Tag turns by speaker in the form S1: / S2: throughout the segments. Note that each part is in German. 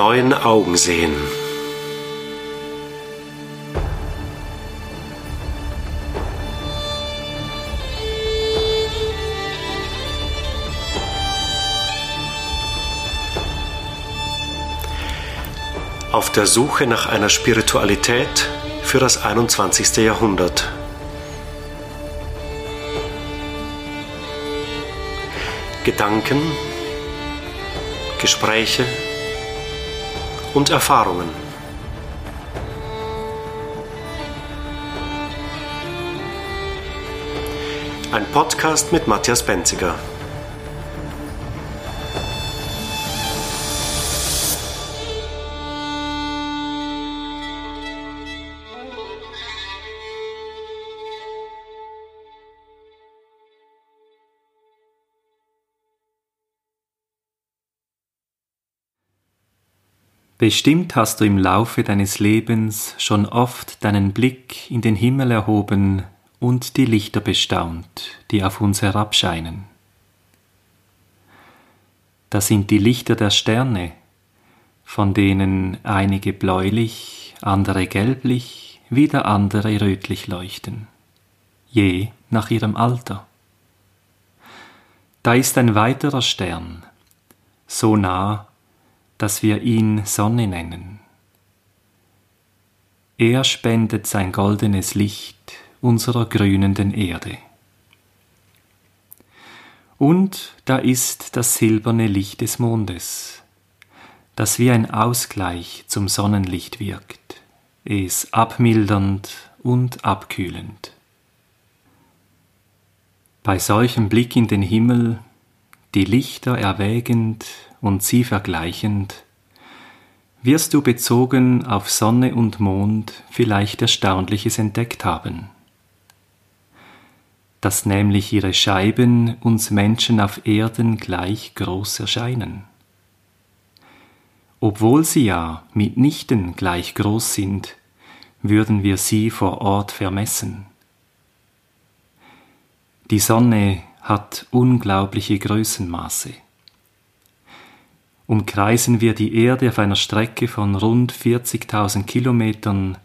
S1: neuen Augen sehen. Auf der Suche nach einer Spiritualität für das 21. Jahrhundert. Gedanken, Gespräche und Erfahrungen. Ein Podcast mit Matthias Benziger.
S2: Bestimmt hast du im Laufe deines Lebens schon oft deinen Blick in den Himmel erhoben und die Lichter bestaunt, die auf uns herabscheinen. Das sind die Lichter der Sterne, von denen einige bläulich, andere gelblich, wieder andere rötlich leuchten, je nach ihrem Alter. Da ist ein weiterer Stern, so nah, dass wir ihn Sonne nennen. Er spendet sein goldenes Licht unserer grünenden Erde. Und da ist das silberne Licht des Mondes, das wie ein Ausgleich zum Sonnenlicht wirkt, es abmildernd und abkühlend. Bei solchem Blick in den Himmel, die Lichter erwägend und sie vergleichend, wirst du bezogen auf Sonne und Mond vielleicht Erstaunliches entdeckt haben, dass nämlich ihre Scheiben uns Menschen auf Erden gleich groß erscheinen, obwohl sie ja mitnichten gleich groß sind, würden wir sie vor Ort vermessen. Die Sonne hat unglaubliche Größenmaße umkreisen wir die Erde auf einer Strecke von rund 40.000 Kilometern,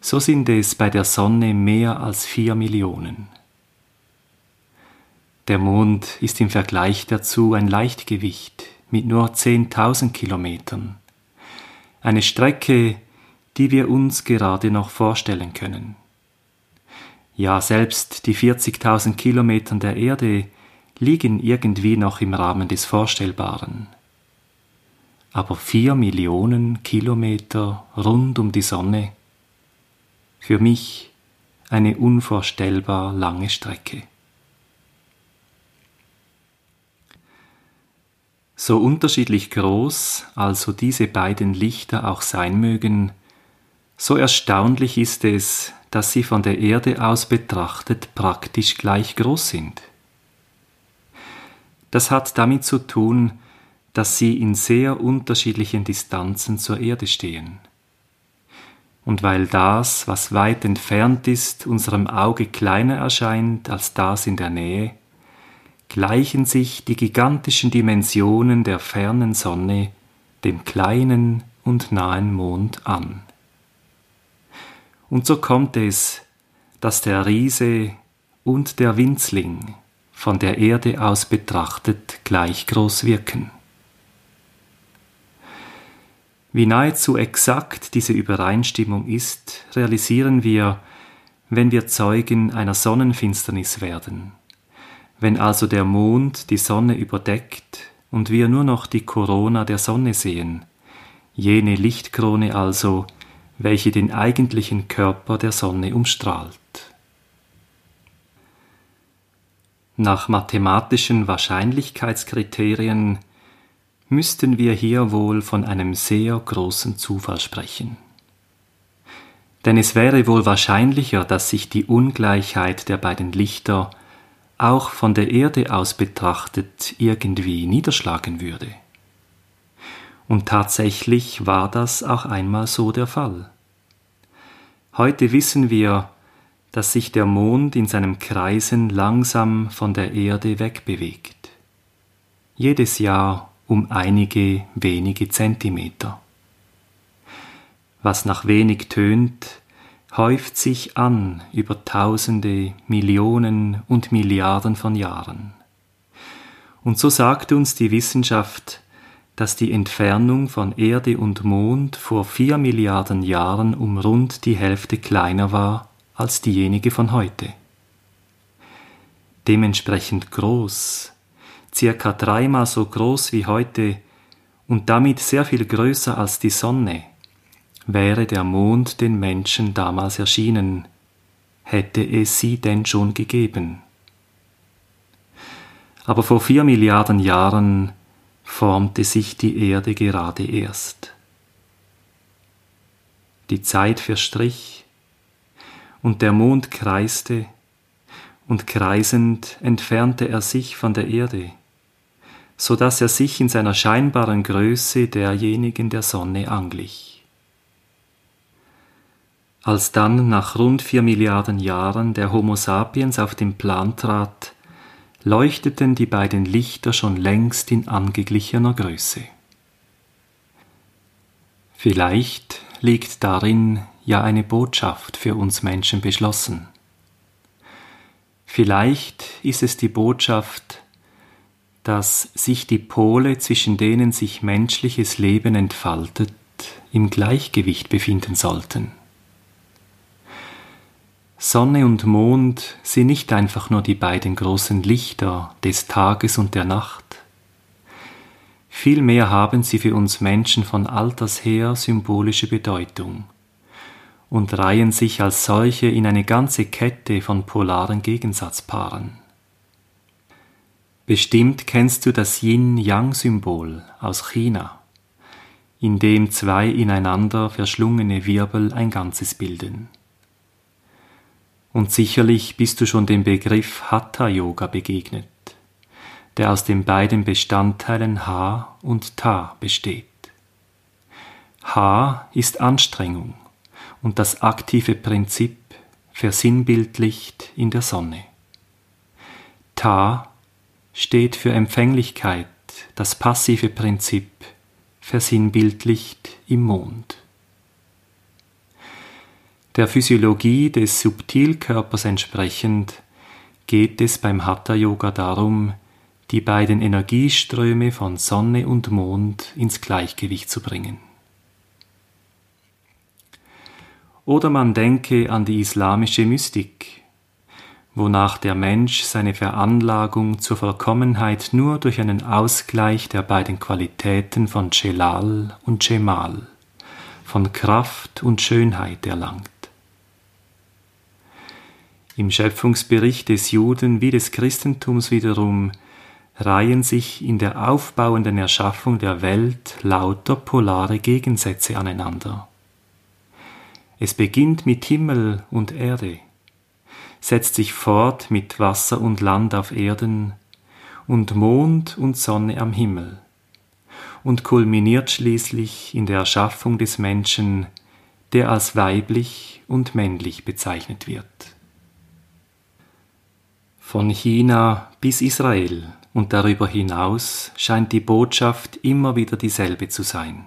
S2: so sind es bei der Sonne mehr als vier Millionen. Der Mond ist im Vergleich dazu ein Leichtgewicht mit nur 10.000 Kilometern, eine Strecke, die wir uns gerade noch vorstellen können. Ja, selbst die 40.000 Kilometern der Erde liegen irgendwie noch im Rahmen des Vorstellbaren aber vier Millionen Kilometer rund um die Sonne. Für mich eine unvorstellbar lange Strecke. So unterschiedlich groß also diese beiden Lichter auch sein mögen, so erstaunlich ist es, dass sie von der Erde aus betrachtet praktisch gleich groß sind. Das hat damit zu tun, dass sie in sehr unterschiedlichen Distanzen zur Erde stehen. Und weil das, was weit entfernt ist, unserem Auge kleiner erscheint als das in der Nähe, gleichen sich die gigantischen Dimensionen der fernen Sonne dem kleinen und nahen Mond an. Und so kommt es, dass der Riese und der Winzling von der Erde aus betrachtet gleich groß wirken. Wie nahezu exakt diese Übereinstimmung ist, realisieren wir, wenn wir Zeugen einer Sonnenfinsternis werden, wenn also der Mond die Sonne überdeckt und wir nur noch die Corona der Sonne sehen, jene Lichtkrone also, welche den eigentlichen Körper der Sonne umstrahlt. Nach mathematischen Wahrscheinlichkeitskriterien müssten wir hier wohl von einem sehr großen Zufall sprechen. Denn es wäre wohl wahrscheinlicher, dass sich die Ungleichheit der beiden Lichter auch von der Erde aus betrachtet irgendwie niederschlagen würde. Und tatsächlich war das auch einmal so der Fall. Heute wissen wir, dass sich der Mond in seinem Kreisen langsam von der Erde wegbewegt. Jedes Jahr um einige wenige Zentimeter. Was nach wenig tönt, häuft sich an über Tausende, Millionen und Milliarden von Jahren. Und so sagt uns die Wissenschaft, dass die Entfernung von Erde und Mond vor vier Milliarden Jahren um rund die Hälfte kleiner war als diejenige von heute. Dementsprechend groß, circa dreimal so groß wie heute und damit sehr viel größer als die Sonne, wäre der Mond den Menschen damals erschienen, hätte es sie denn schon gegeben. Aber vor vier Milliarden Jahren formte sich die Erde gerade erst. Die Zeit verstrich, und der Mond kreiste, und kreisend entfernte er sich von der Erde, so dass er sich in seiner scheinbaren Größe derjenigen der Sonne anglich. Als dann nach rund vier Milliarden Jahren der Homo sapiens auf den Plan trat, leuchteten die beiden Lichter schon längst in angeglichener Größe. Vielleicht liegt darin ja eine Botschaft für uns Menschen beschlossen. Vielleicht ist es die Botschaft, dass sich die Pole, zwischen denen sich menschliches Leben entfaltet, im Gleichgewicht befinden sollten. Sonne und Mond sind nicht einfach nur die beiden großen Lichter des Tages und der Nacht. Vielmehr haben sie für uns Menschen von alters her symbolische Bedeutung und reihen sich als solche in eine ganze Kette von polaren Gegensatzpaaren. Bestimmt kennst du das Yin-Yang-Symbol aus China, in dem zwei ineinander verschlungene Wirbel ein Ganzes bilden. Und sicherlich bist du schon dem Begriff Hatha Yoga begegnet, der aus den beiden Bestandteilen Ha und Ta besteht. Ha ist Anstrengung und das aktive Prinzip versinnbildlicht in der Sonne. Ta steht für Empfänglichkeit, das passive Prinzip versinnbildlicht im Mond. Der Physiologie des Subtilkörpers entsprechend geht es beim Hatha Yoga darum, die beiden Energieströme von Sonne und Mond ins Gleichgewicht zu bringen. Oder man denke an die islamische Mystik, wonach der Mensch seine Veranlagung zur Vollkommenheit nur durch einen Ausgleich der beiden Qualitäten von Celal und Cemal, von Kraft und Schönheit erlangt. Im Schöpfungsbericht des Juden wie des Christentums wiederum reihen sich in der aufbauenden Erschaffung der Welt lauter polare Gegensätze aneinander. Es beginnt mit Himmel und Erde, setzt sich fort mit Wasser und Land auf Erden und Mond und Sonne am Himmel und kulminiert schließlich in der Erschaffung des Menschen, der als weiblich und männlich bezeichnet wird. Von China bis Israel und darüber hinaus scheint die Botschaft immer wieder dieselbe zu sein.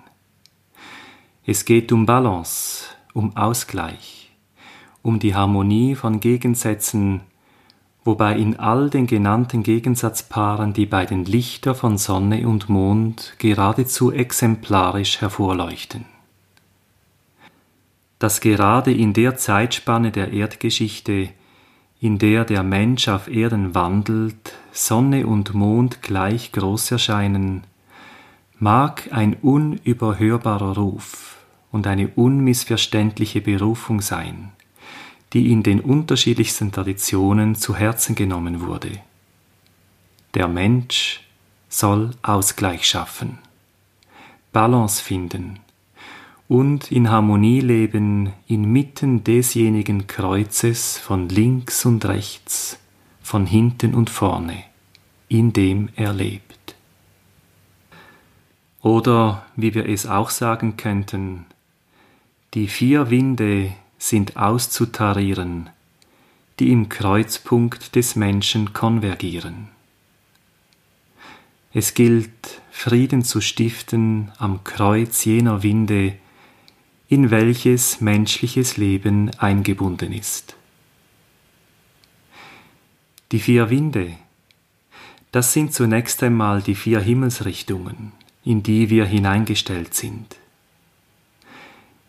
S2: Es geht um Balance, um Ausgleich, um die Harmonie von Gegensätzen, wobei in all den genannten Gegensatzpaaren die beiden Lichter von Sonne und Mond geradezu exemplarisch hervorleuchten. Dass gerade in der Zeitspanne der Erdgeschichte in der der Mensch auf Erden wandelt, Sonne und Mond gleich groß erscheinen, mag ein unüberhörbarer Ruf und eine unmissverständliche Berufung sein, die in den unterschiedlichsten Traditionen zu Herzen genommen wurde. Der Mensch soll Ausgleich schaffen, Balance finden, und in Harmonie leben inmitten desjenigen Kreuzes von links und rechts, von hinten und vorne, in dem er lebt. Oder wie wir es auch sagen könnten, die vier Winde sind auszutarieren, die im Kreuzpunkt des Menschen konvergieren. Es gilt, Frieden zu stiften am Kreuz jener Winde, in welches menschliches Leben eingebunden ist. Die vier Winde, das sind zunächst einmal die vier Himmelsrichtungen, in die wir hineingestellt sind.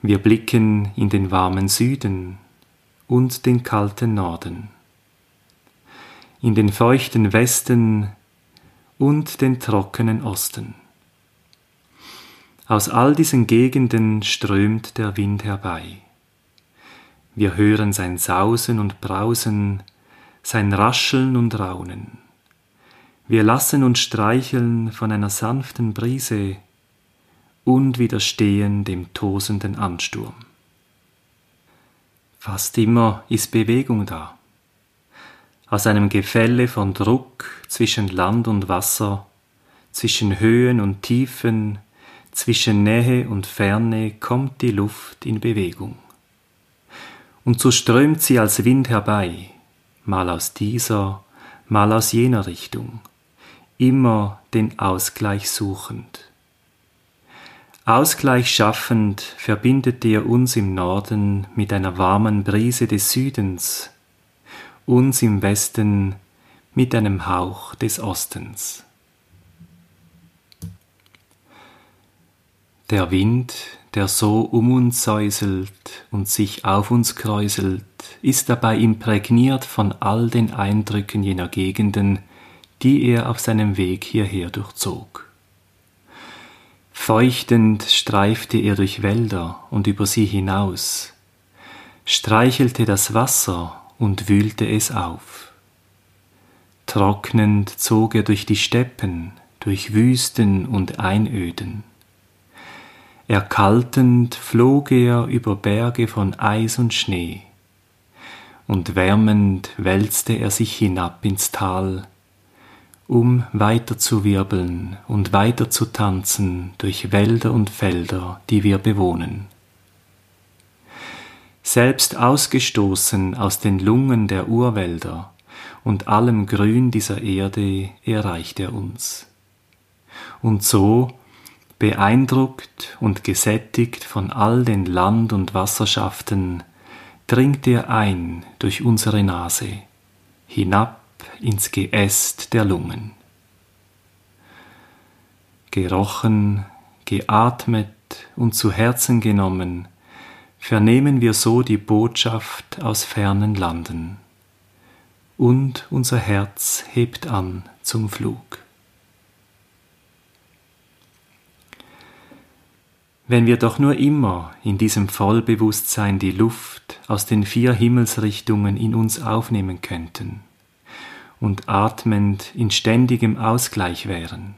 S2: Wir blicken in den warmen Süden und den kalten Norden, in den feuchten Westen und den trockenen Osten. Aus all diesen Gegenden strömt der Wind herbei. Wir hören sein Sausen und Brausen, sein Rascheln und Raunen. Wir lassen uns streicheln von einer sanften Brise und widerstehen dem tosenden Ansturm. Fast immer ist Bewegung da. Aus einem Gefälle von Druck zwischen Land und Wasser, zwischen Höhen und Tiefen, zwischen Nähe und Ferne kommt die Luft in Bewegung. Und so strömt sie als Wind herbei, mal aus dieser, mal aus jener Richtung, immer den Ausgleich suchend. Ausgleich schaffend verbindet er uns im Norden mit einer warmen Brise des Südens, uns im Westen mit einem Hauch des Ostens. Der Wind, der so um uns säuselt und sich auf uns kräuselt, ist dabei imprägniert von all den Eindrücken jener Gegenden, die er auf seinem Weg hierher durchzog. Feuchtend streifte er durch Wälder und über sie hinaus, streichelte das Wasser und wühlte es auf. Trocknend zog er durch die Steppen, durch Wüsten und Einöden. Erkaltend flog er über Berge von Eis und Schnee, und wärmend wälzte er sich hinab ins Tal, um weiter zu wirbeln und weiter zu tanzen durch Wälder und Felder, die wir bewohnen. Selbst ausgestoßen aus den Lungen der Urwälder und allem Grün dieser Erde erreicht er uns. Und so, beeindruckt und gesättigt von all den Land- und Wasserschaften, dringt er ein durch unsere Nase, hinab ins Geäst der Lungen. Gerochen, geatmet und zu Herzen genommen, vernehmen wir so die Botschaft aus fernen Landen, und unser Herz hebt an zum Flug. Wenn wir doch nur immer in diesem Vollbewusstsein die Luft aus den vier Himmelsrichtungen in uns aufnehmen könnten, und atmend in ständigem Ausgleich wären,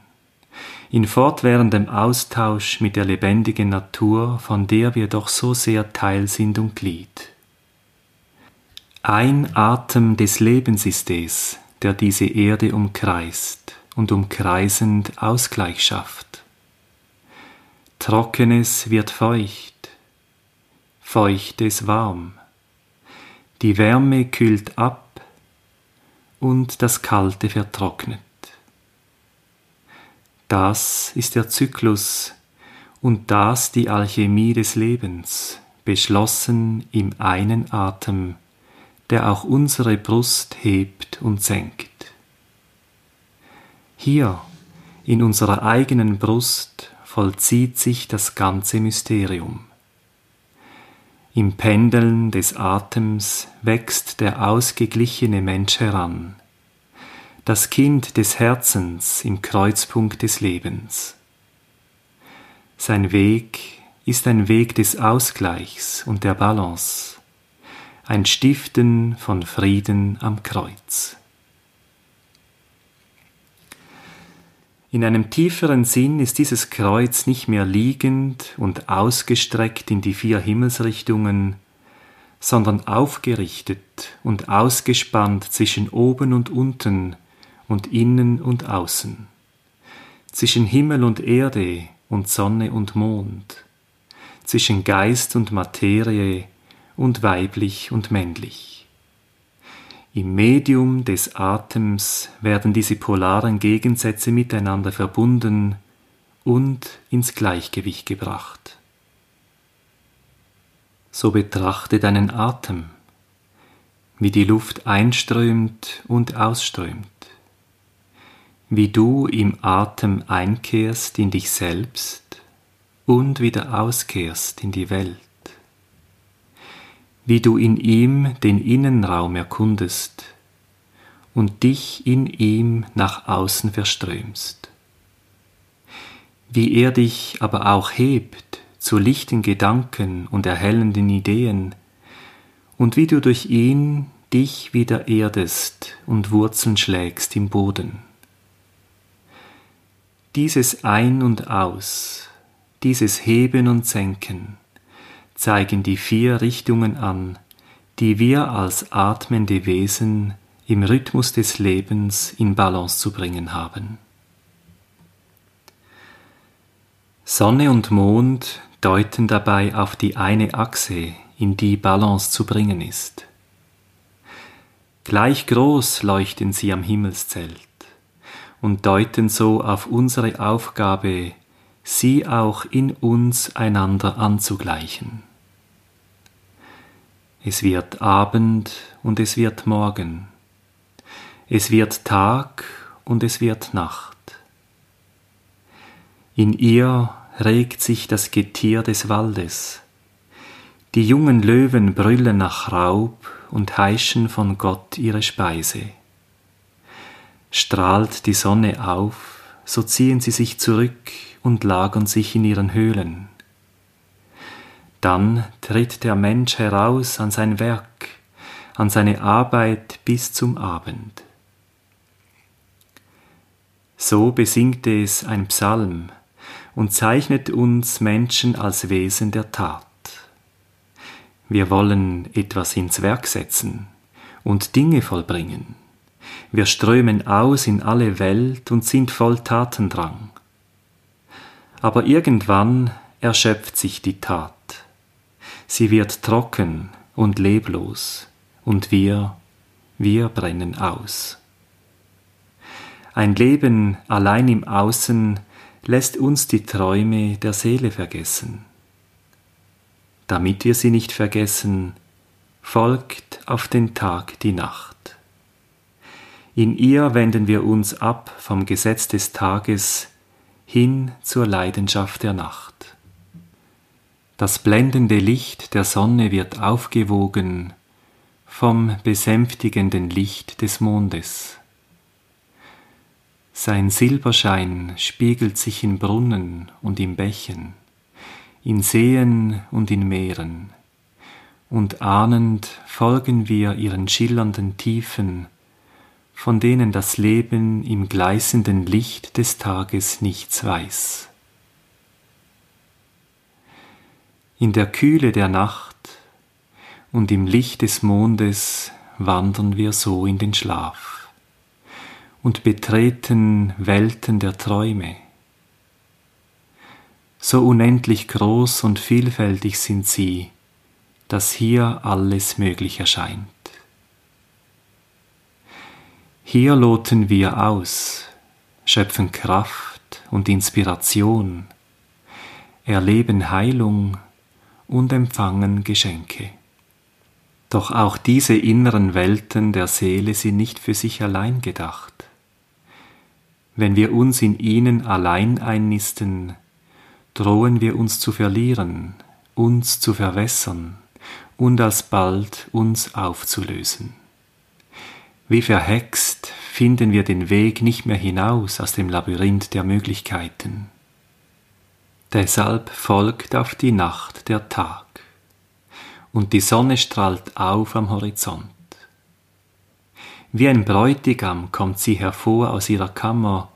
S2: in fortwährendem Austausch mit der lebendigen Natur, von der wir doch so sehr Teil sind und Glied. Ein Atem des Lebens ist es, der diese Erde umkreist und umkreisend Ausgleich schafft. Trockenes wird feucht, Feuchtes warm. Die Wärme kühlt ab, und das Kalte vertrocknet. Das ist der Zyklus und das die Alchemie des Lebens, beschlossen im einen Atem, der auch unsere Brust hebt und senkt. Hier, in unserer eigenen Brust, vollzieht sich das ganze Mysterium. Im Pendeln des Atems wächst der ausgeglichene Mensch heran, das Kind des Herzens im Kreuzpunkt des Lebens. Sein Weg ist ein Weg des Ausgleichs und der Balance, ein Stiften von Frieden am Kreuz. In einem tieferen Sinn ist dieses Kreuz nicht mehr liegend und ausgestreckt in die vier Himmelsrichtungen, sondern aufgerichtet und ausgespannt zwischen oben und unten und innen und außen, zwischen Himmel und Erde und Sonne und Mond, zwischen Geist und Materie und weiblich und männlich. Im Medium des Atems werden diese polaren Gegensätze miteinander verbunden und ins Gleichgewicht gebracht. So betrachte deinen Atem, wie die Luft einströmt und ausströmt, wie du im Atem einkehrst in dich selbst und wieder auskehrst in die Welt wie du in ihm den Innenraum erkundest und dich in ihm nach außen verströmst. Wie er dich aber auch hebt zu lichten Gedanken und erhellenden Ideen, und wie du durch ihn dich wieder erdest und Wurzeln schlägst im Boden. Dieses Ein und Aus, dieses Heben und Senken, zeigen die vier Richtungen an, die wir als atmende Wesen im Rhythmus des Lebens in Balance zu bringen haben. Sonne und Mond deuten dabei auf die eine Achse, in die Balance zu bringen ist. Gleich groß leuchten sie am Himmelszelt und deuten so auf unsere Aufgabe, sie auch in uns einander anzugleichen. Es wird Abend und es wird Morgen. Es wird Tag und es wird Nacht. In ihr regt sich das Getier des Waldes. Die jungen Löwen brüllen nach Raub und heischen von Gott ihre Speise. Strahlt die Sonne auf, so ziehen sie sich zurück und lagern sich in ihren Höhlen. Dann tritt der Mensch heraus an sein Werk, an seine Arbeit bis zum Abend. So besingt es ein Psalm und zeichnet uns Menschen als Wesen der Tat. Wir wollen etwas ins Werk setzen und Dinge vollbringen. Wir strömen aus in alle Welt und sind voll Tatendrang. Aber irgendwann erschöpft sich die Tat sie wird trocken und leblos, und wir, wir brennen aus. Ein Leben allein im Außen lässt uns die Träume der Seele vergessen. Damit wir sie nicht vergessen, folgt auf den Tag die Nacht. In ihr wenden wir uns ab vom Gesetz des Tages hin zur Leidenschaft der Nacht. Das blendende Licht der Sonne wird aufgewogen vom besänftigenden Licht des Mondes. Sein Silberschein spiegelt sich in Brunnen und in Bächen, in Seen und in Meeren, und ahnend folgen wir ihren schillernden Tiefen, von denen das Leben im gleißenden Licht des Tages nichts weiß. In der Kühle der Nacht und im Licht des Mondes wandern wir so in den Schlaf und betreten Welten der Träume. So unendlich groß und vielfältig sind sie, dass hier alles möglich erscheint. Hier loten wir aus, schöpfen Kraft und Inspiration, erleben Heilung und empfangen Geschenke. Doch auch diese inneren Welten der Seele sind nicht für sich allein gedacht. Wenn wir uns in ihnen allein einnisten, drohen wir uns zu verlieren, uns zu verwässern und alsbald uns aufzulösen. Wie verhext finden wir den Weg nicht mehr hinaus aus dem Labyrinth der Möglichkeiten. Deshalb folgt auf die Nacht der Tag, und die Sonne strahlt auf am Horizont. Wie ein Bräutigam kommt sie hervor aus ihrer Kammer,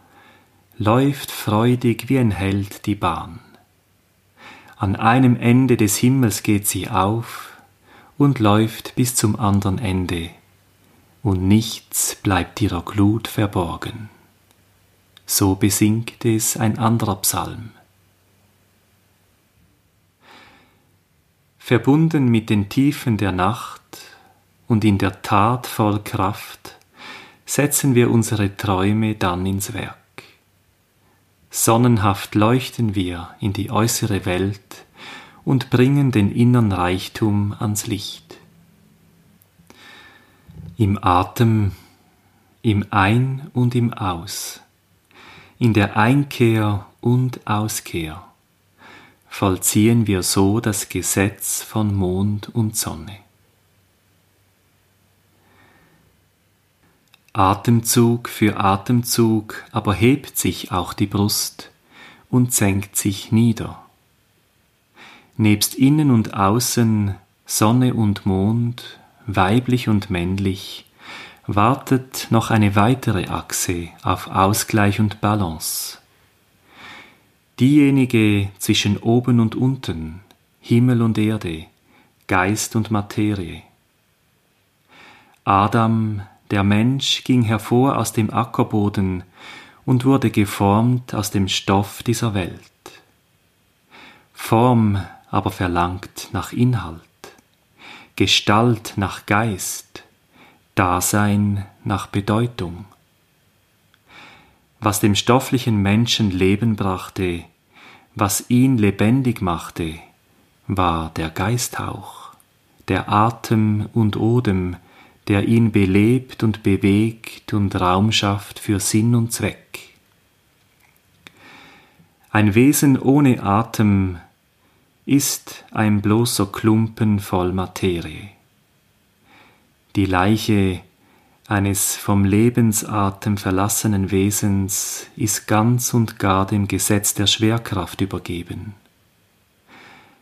S2: läuft freudig wie ein Held die Bahn. An einem Ende des Himmels geht sie auf und läuft bis zum anderen Ende, und nichts bleibt ihrer Glut verborgen. So besingt es ein anderer Psalm. Verbunden mit den Tiefen der Nacht und in der Tat voll Kraft setzen wir unsere Träume dann ins Werk. Sonnenhaft leuchten wir in die äußere Welt und bringen den innern Reichtum ans Licht. Im Atem, im Ein und im Aus, in der Einkehr und Auskehr vollziehen wir so das Gesetz von Mond und Sonne. Atemzug für Atemzug aber hebt sich auch die Brust und senkt sich nieder. Nebst innen und außen, Sonne und Mond, weiblich und männlich, wartet noch eine weitere Achse auf Ausgleich und Balance. Diejenige zwischen oben und unten, Himmel und Erde, Geist und Materie. Adam, der Mensch, ging hervor aus dem Ackerboden und wurde geformt aus dem Stoff dieser Welt. Form aber verlangt nach Inhalt, Gestalt nach Geist, Dasein nach Bedeutung was dem stofflichen Menschen Leben brachte, was ihn lebendig machte, war der Geisthauch, der Atem und Odem, der ihn belebt und bewegt und Raum schafft für Sinn und Zweck. Ein Wesen ohne Atem ist ein bloßer Klumpen voll Materie. Die Leiche eines vom Lebensatem verlassenen Wesens ist ganz und gar dem Gesetz der Schwerkraft übergeben.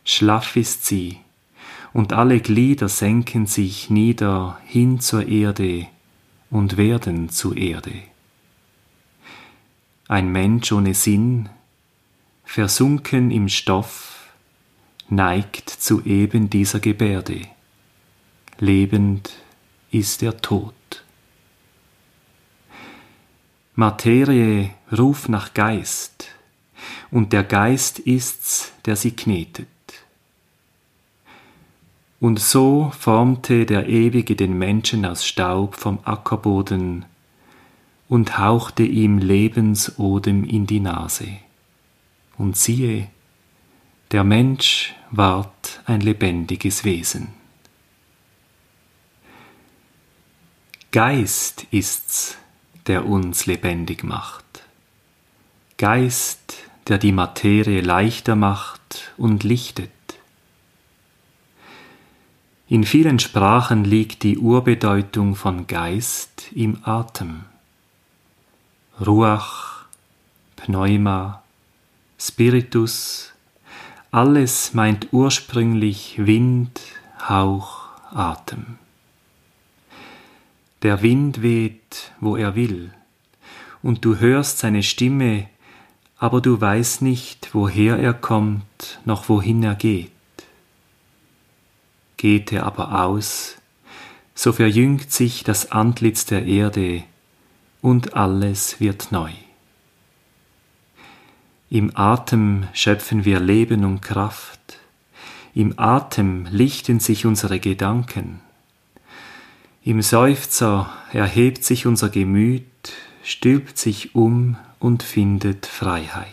S2: Schlaff ist sie, und alle Glieder senken sich nieder hin zur Erde und werden zu Erde. Ein Mensch ohne Sinn, versunken im Stoff, neigt zu eben dieser Gebärde. Lebend ist der Tod. Materie ruft nach Geist, und der Geist ist's, der sie knetet. Und so formte der Ewige den Menschen aus Staub vom Ackerboden und hauchte ihm Lebensodem in die Nase. Und siehe, der Mensch ward ein lebendiges Wesen. Geist ist's, der uns lebendig macht. Geist, der die Materie leichter macht und lichtet. In vielen Sprachen liegt die Urbedeutung von Geist im Atem. Ruach, Pneuma, Spiritus, alles meint ursprünglich Wind, Hauch, Atem. Der Wind weht, wo er will, und du hörst seine Stimme, aber du weißt nicht, woher er kommt, noch wohin er geht. Geht er aber aus, so verjüngt sich das Antlitz der Erde, und alles wird neu. Im Atem schöpfen wir Leben und Kraft, im Atem lichten sich unsere Gedanken, im Seufzer erhebt sich unser Gemüt, stülpt sich um und findet Freiheit.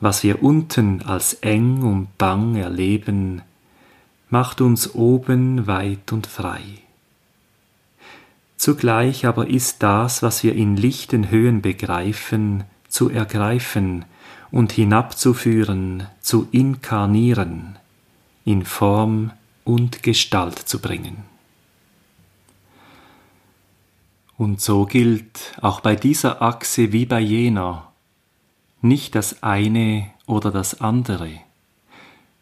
S2: Was wir unten als eng und bang erleben, macht uns oben weit und frei. Zugleich aber ist das, was wir in lichten Höhen begreifen, zu ergreifen und hinabzuführen, zu inkarnieren, in Form und Gestalt zu bringen. Und so gilt auch bei dieser Achse wie bei jener nicht das eine oder das andere,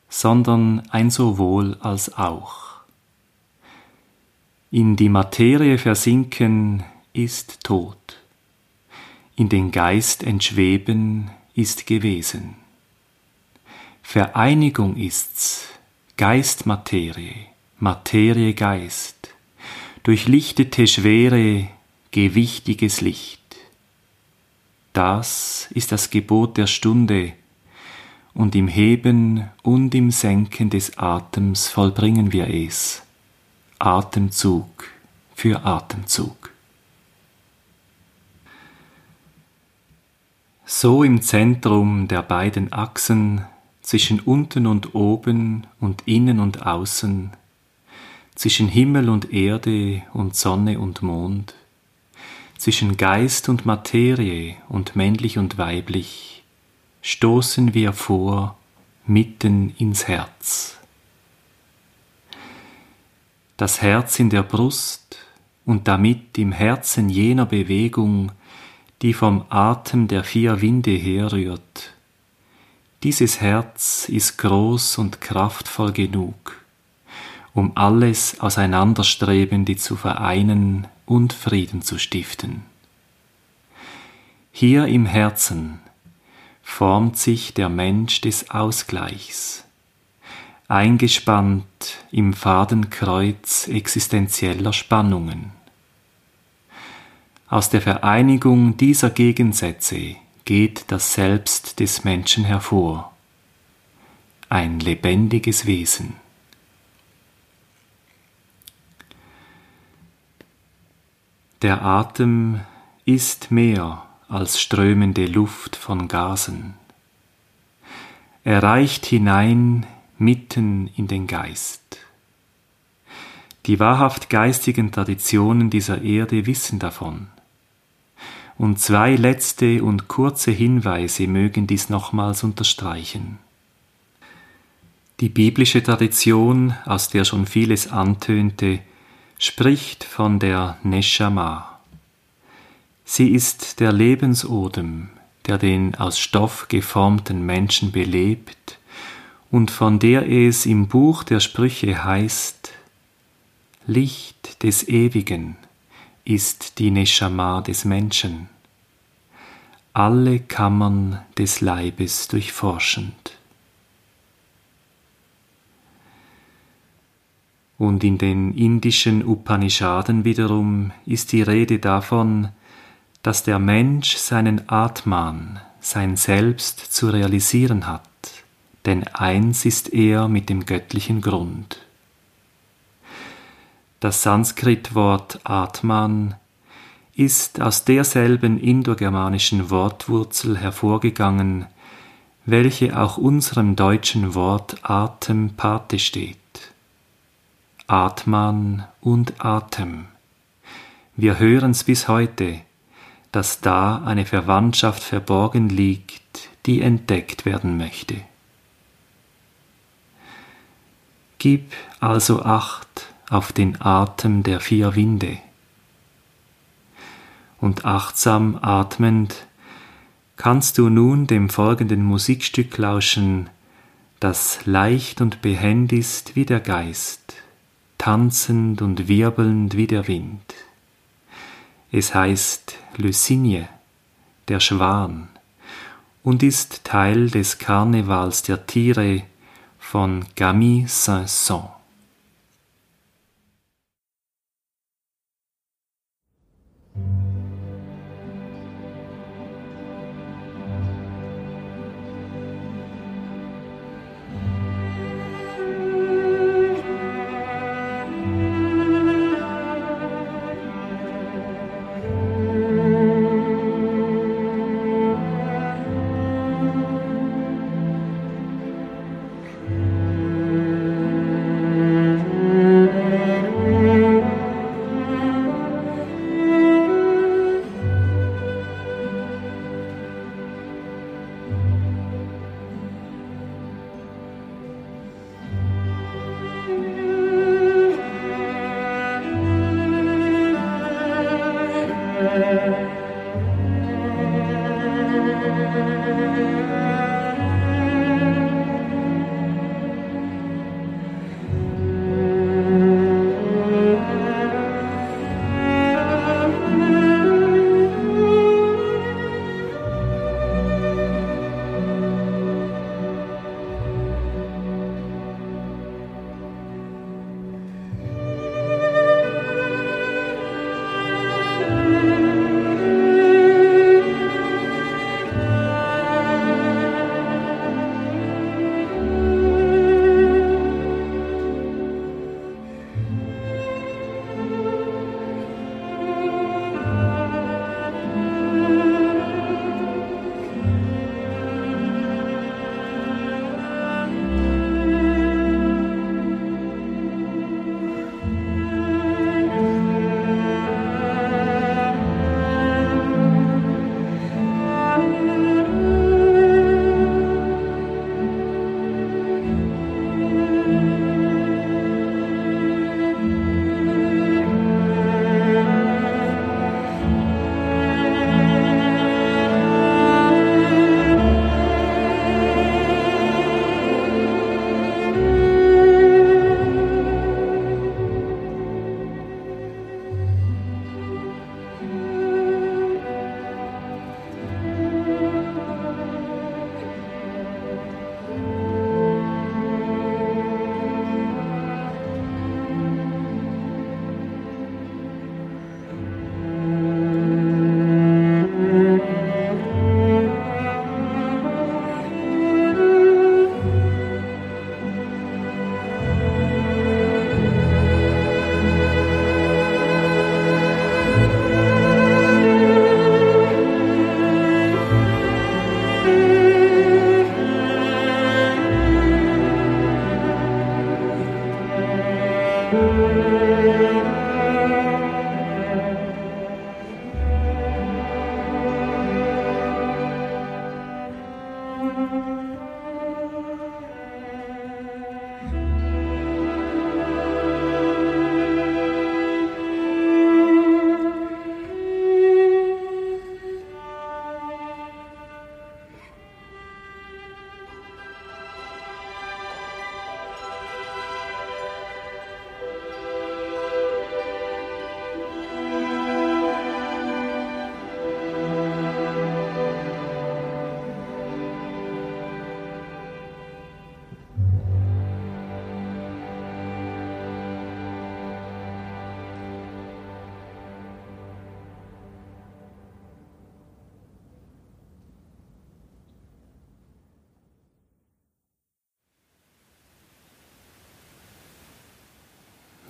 S2: sondern ein sowohl als auch. In die Materie versinken ist Tod, in den Geist entschweben ist gewesen. Vereinigung ist's, Geist-Materie, Materie-Geist, durchlichtete Schwere, gewichtiges Licht. Das ist das Gebot der Stunde, und im Heben und im Senken des Atems vollbringen wir es, Atemzug für Atemzug. So im Zentrum der beiden Achsen zwischen unten und oben und innen und außen, zwischen Himmel und Erde und Sonne und Mond, zwischen Geist und Materie und männlich und weiblich, stoßen wir vor mitten ins Herz. Das Herz in der Brust und damit im Herzen jener Bewegung, die vom Atem der vier Winde herrührt, dieses Herz ist groß und kraftvoll genug, um alles Auseinanderstrebende zu vereinen und Frieden zu stiften. Hier im Herzen formt sich der Mensch des Ausgleichs, eingespannt im Fadenkreuz existenzieller Spannungen. Aus der Vereinigung dieser Gegensätze geht das Selbst des Menschen hervor, ein lebendiges Wesen. Der Atem ist mehr als strömende Luft von Gasen. Er reicht hinein mitten in den Geist. Die wahrhaft geistigen Traditionen dieser Erde wissen davon und zwei letzte und kurze Hinweise mögen dies nochmals unterstreichen. Die biblische Tradition, aus der schon vieles antönte, spricht von der Neshama. Sie ist der Lebensodem, der den aus Stoff geformten Menschen belebt und von der es im Buch der Sprüche heißt, Licht des Ewigen, ist die Neshama des Menschen, alle Kammern des Leibes durchforschend. Und in den indischen Upanishaden wiederum ist die Rede davon, dass der Mensch seinen Atman, sein Selbst zu realisieren hat, denn eins ist er mit dem göttlichen Grund. Das Sanskritwort Atman ist aus derselben indogermanischen Wortwurzel hervorgegangen, welche auch unserem deutschen Wort Atem Pate steht. Atman und Atem. Wir hören's bis heute, dass da eine Verwandtschaft verborgen liegt, die entdeckt werden möchte. Gib also Acht auf den Atem der vier Winde. Und achtsam atmend kannst du nun dem folgenden Musikstück lauschen, das leicht und behend ist wie der Geist, tanzend und wirbelnd wie der Wind. Es heißt Lucigne, der Schwan, und ist Teil des Karnevals der Tiere von Camille Saint-Saëns.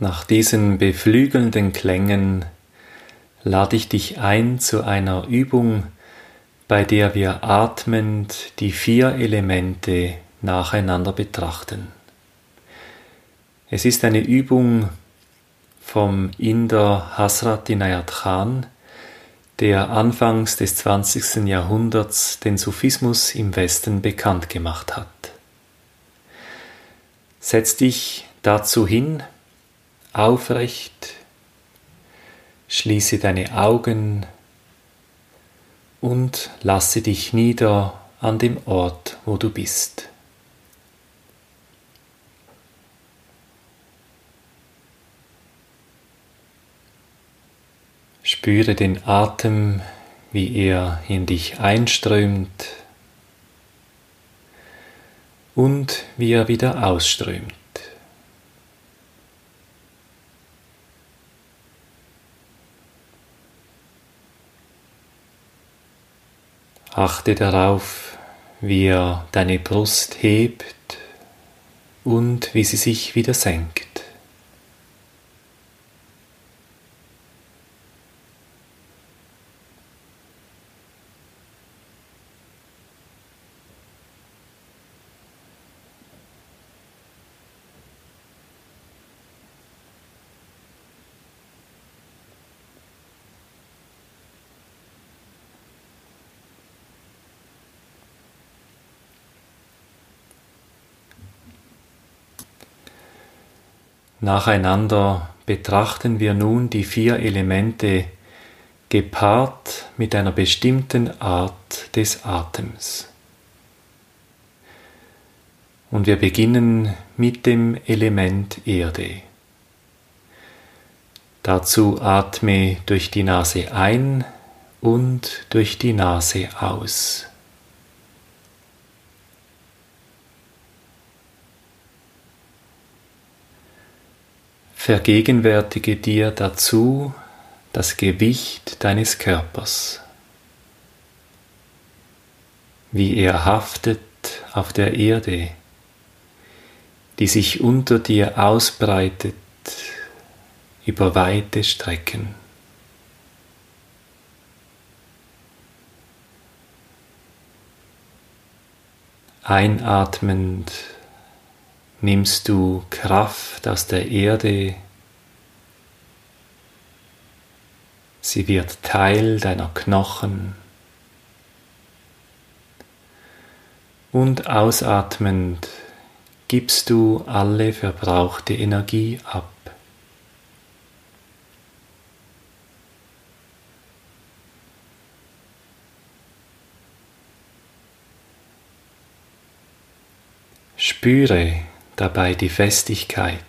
S2: Nach diesen beflügelnden Klängen lade ich dich ein zu einer Übung, bei der wir atmend die vier Elemente nacheinander betrachten. Es ist eine Übung vom Inder Hasrat Inayat Khan, der anfangs des 20. Jahrhunderts den Sufismus im Westen bekannt gemacht hat. Setz dich dazu hin, aufrecht, schließe deine Augen und lasse dich nieder an dem Ort, wo du bist. Spüre den Atem, wie er in dich einströmt und wie er wieder ausströmt. Achte darauf, wie er deine Brust hebt und wie sie sich wieder senkt. Nacheinander betrachten wir nun die vier Elemente gepaart mit einer bestimmten Art des Atems. Und wir beginnen mit dem Element Erde. Dazu atme durch die Nase ein und durch die Nase aus. Vergegenwärtige dir dazu das Gewicht deines Körpers, wie er haftet auf der Erde, die sich unter dir ausbreitet über weite Strecken. Einatmend nimmst du Kraft aus der Erde, sie wird Teil deiner Knochen und ausatmend gibst du alle verbrauchte Energie ab. Spüre, dabei die Festigkeit,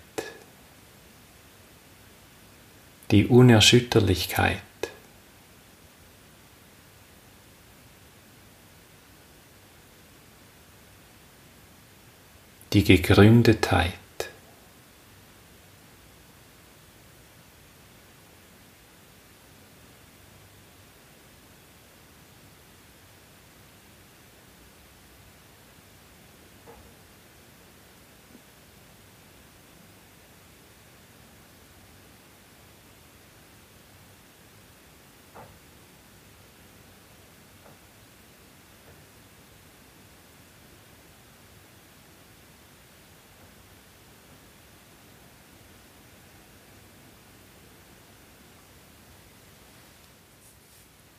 S2: die Unerschütterlichkeit. die Gegründetheit.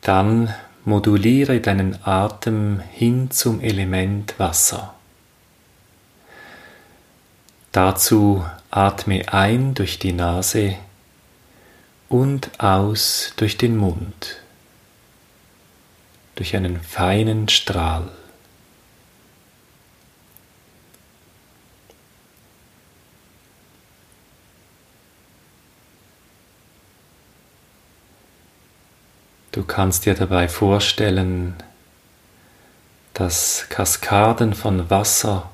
S2: Dann moduliere deinen Atem hin zum Element Wasser. Dazu atme ein durch die Nase und aus durch den Mund, durch einen feinen Strahl. Du kannst dir dabei vorstellen, dass Kaskaden von Wasser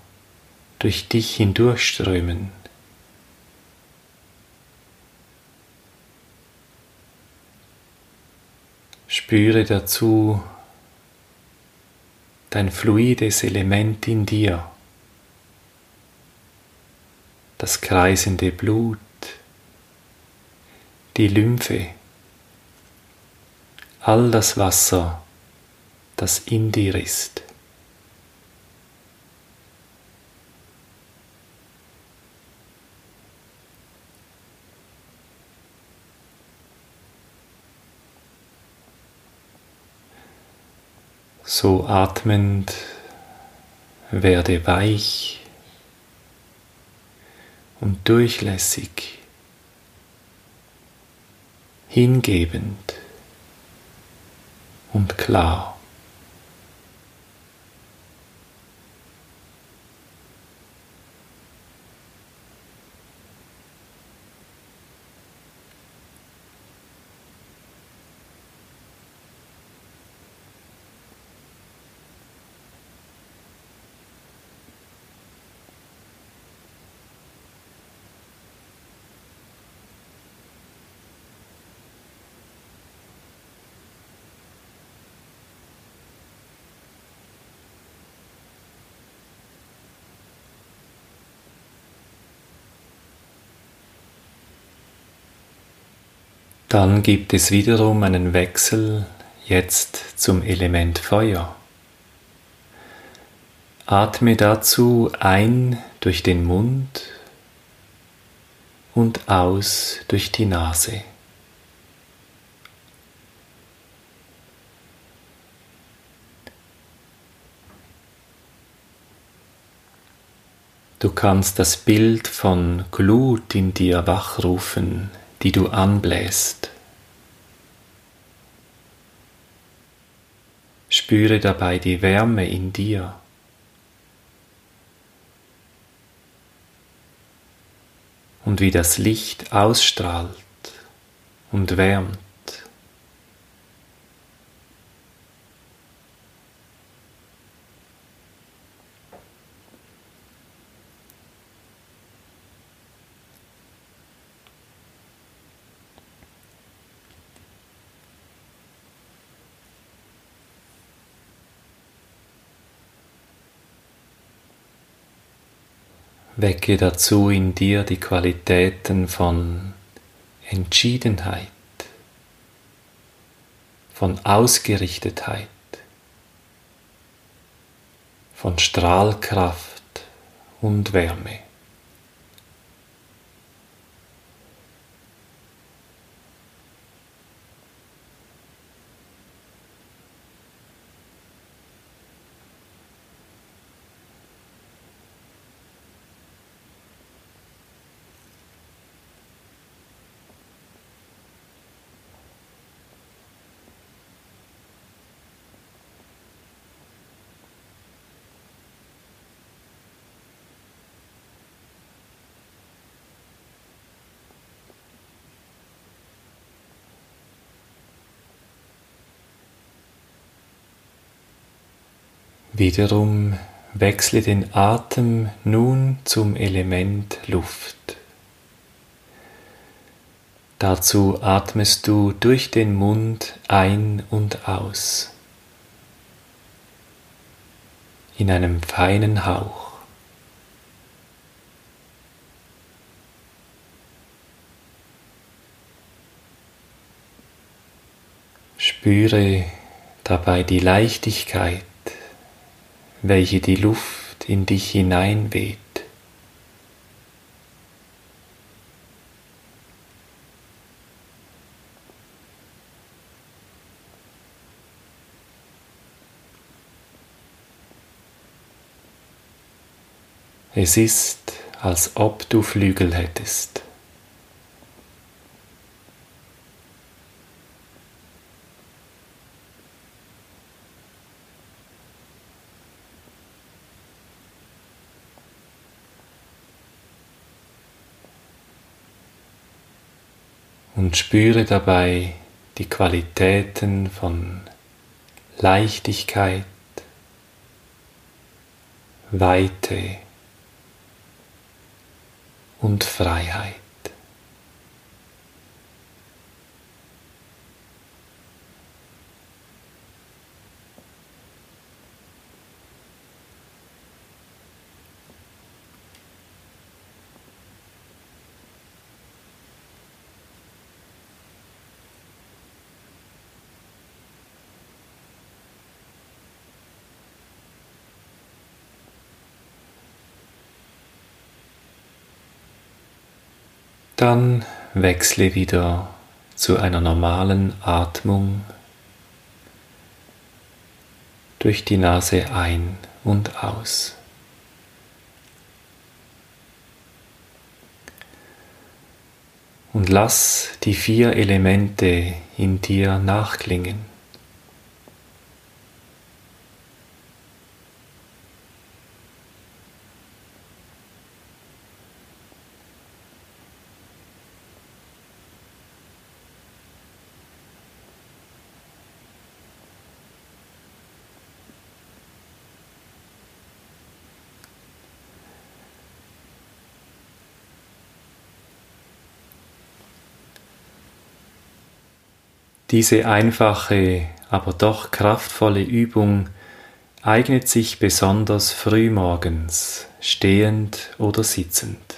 S2: durch dich hindurchströmen. Spüre dazu dein fluides Element in dir, das kreisende Blut, die Lymphe, all das Wasser, das in dir ist. So atmend werde weich und durchlässig, hingebend und klar. Dann gibt es wiederum einen Wechsel jetzt zum Element Feuer. Atme dazu ein durch den Mund und aus durch die Nase. Du kannst das Bild von Glut in dir wachrufen, die du anbläst. Spüre dabei die Wärme in dir. Und wie das Licht ausstrahlt und wärmt. Wecke dazu in dir die Qualitäten von Entschiedenheit, von Ausgerichtetheit, von Strahlkraft und Wärme. Wiederum wechsle den Atem nun zum Element Luft. Dazu atmest du durch den Mund ein und aus in einem feinen Hauch. Spüre dabei die Leichtigkeit welche die Luft in dich hineinweht. Es ist, als ob du Flügel hättest. Und spüre dabei die Qualitäten von Leichtigkeit, Weite und Freiheit. Dann wechsle wieder zu einer normalen Atmung durch die Nase ein und aus. Und lass die vier Elemente in dir nachklingen. Diese einfache, aber doch kraftvolle Übung eignet sich besonders frühmorgens, stehend oder sitzend.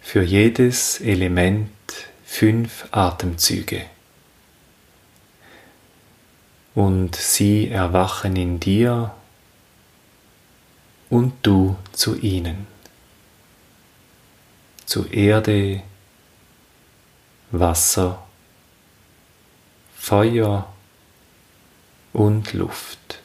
S2: Für jedes Element fünf Atemzüge. Und sie erwachen in dir und du zu ihnen. Zu Erde, Wasser Feuer und Luft.